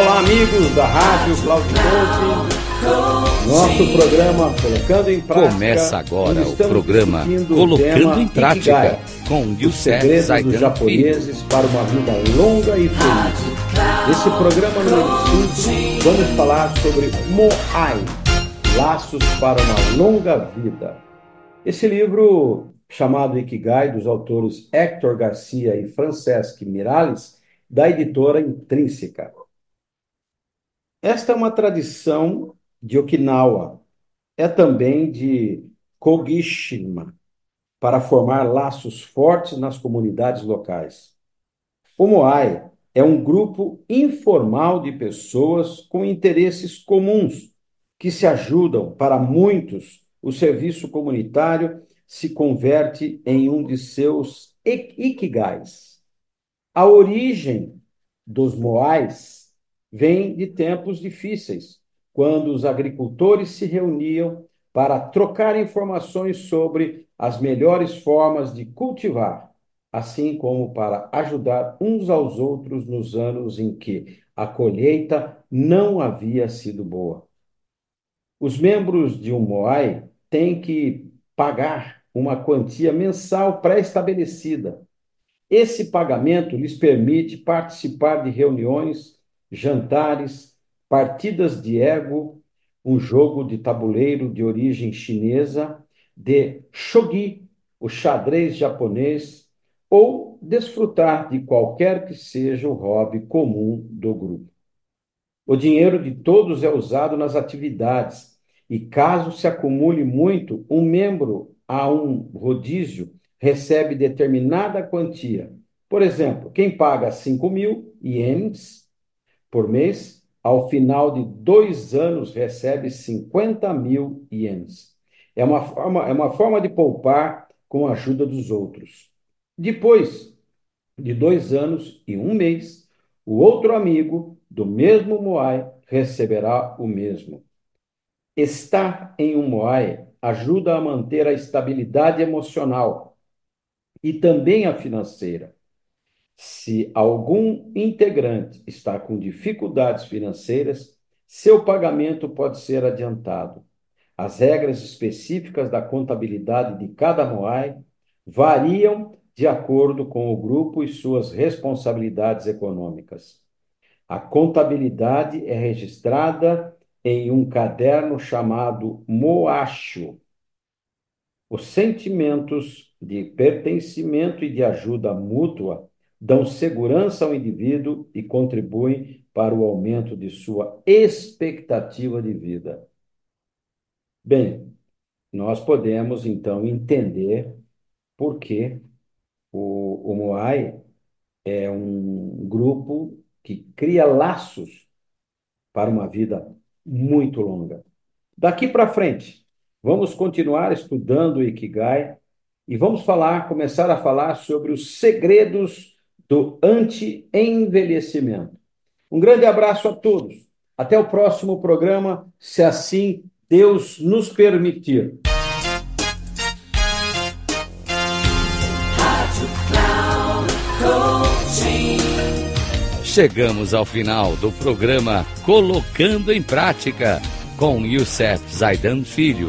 Olá, amigos da Rádio Cloud Coaching. Nosso programa Colocando em Prática. Começa agora o programa Colocando em Prática com os Youssef segredos dos Zaidan Filho. japoneses para uma vida longa e feliz. Nesse programa número 5, vamos falar sobre Moai, Laços para uma Longa Vida. Esse livro, chamado Ikigai, dos autores Hector Garcia e Francesc Miralles, da editora Intrínseca. Esta é uma tradição de Okinawa, é também de Kogishima, para formar laços fortes nas comunidades locais. O Moai é um grupo informal de pessoas com interesses comuns que se ajudam. Para muitos, o serviço comunitário se converte em um de seus ikigais. A origem dos Moais vem de tempos difíceis, quando os agricultores se reuniam para trocar informações sobre as melhores formas de cultivar, assim como para ajudar uns aos outros nos anos em que a colheita não havia sido boa. Os membros de um Moai têm que pagar uma quantia mensal pré-estabelecida. Esse pagamento lhes permite participar de reuniões jantares, partidas de ego, um jogo de tabuleiro de origem chinesa, de shogi, o xadrez japonês, ou desfrutar de qualquer que seja o hobby comum do grupo. O dinheiro de todos é usado nas atividades, e caso se acumule muito, um membro a um rodízio recebe determinada quantia. Por exemplo, quem paga 5 mil ienes por mês, ao final de dois anos recebe 50 mil ienes. É uma forma, é uma forma de poupar com a ajuda dos outros. Depois de dois anos e um mês, o outro amigo do mesmo Moai receberá o mesmo. Estar em um Moai ajuda a manter a estabilidade emocional e também a financeira. Se algum integrante está com dificuldades financeiras, seu pagamento pode ser adiantado. As regras específicas da contabilidade de cada Moai variam de acordo com o grupo e suas responsabilidades econômicas. A contabilidade é registrada em um caderno chamado Moacho. Os sentimentos de pertencimento e de ajuda mútua dão segurança ao indivíduo e contribuem para o aumento de sua expectativa de vida. Bem, nós podemos então entender por que o, o Moai é um grupo que cria laços para uma vida muito longa. Daqui para frente, vamos continuar estudando o Ikigai e vamos falar, começar a falar sobre os segredos do anti-envelhecimento. Um grande abraço a todos. Até o próximo programa, se assim Deus nos permitir. Chegamos ao final do programa Colocando em Prática com Youssef Zaidan Filho.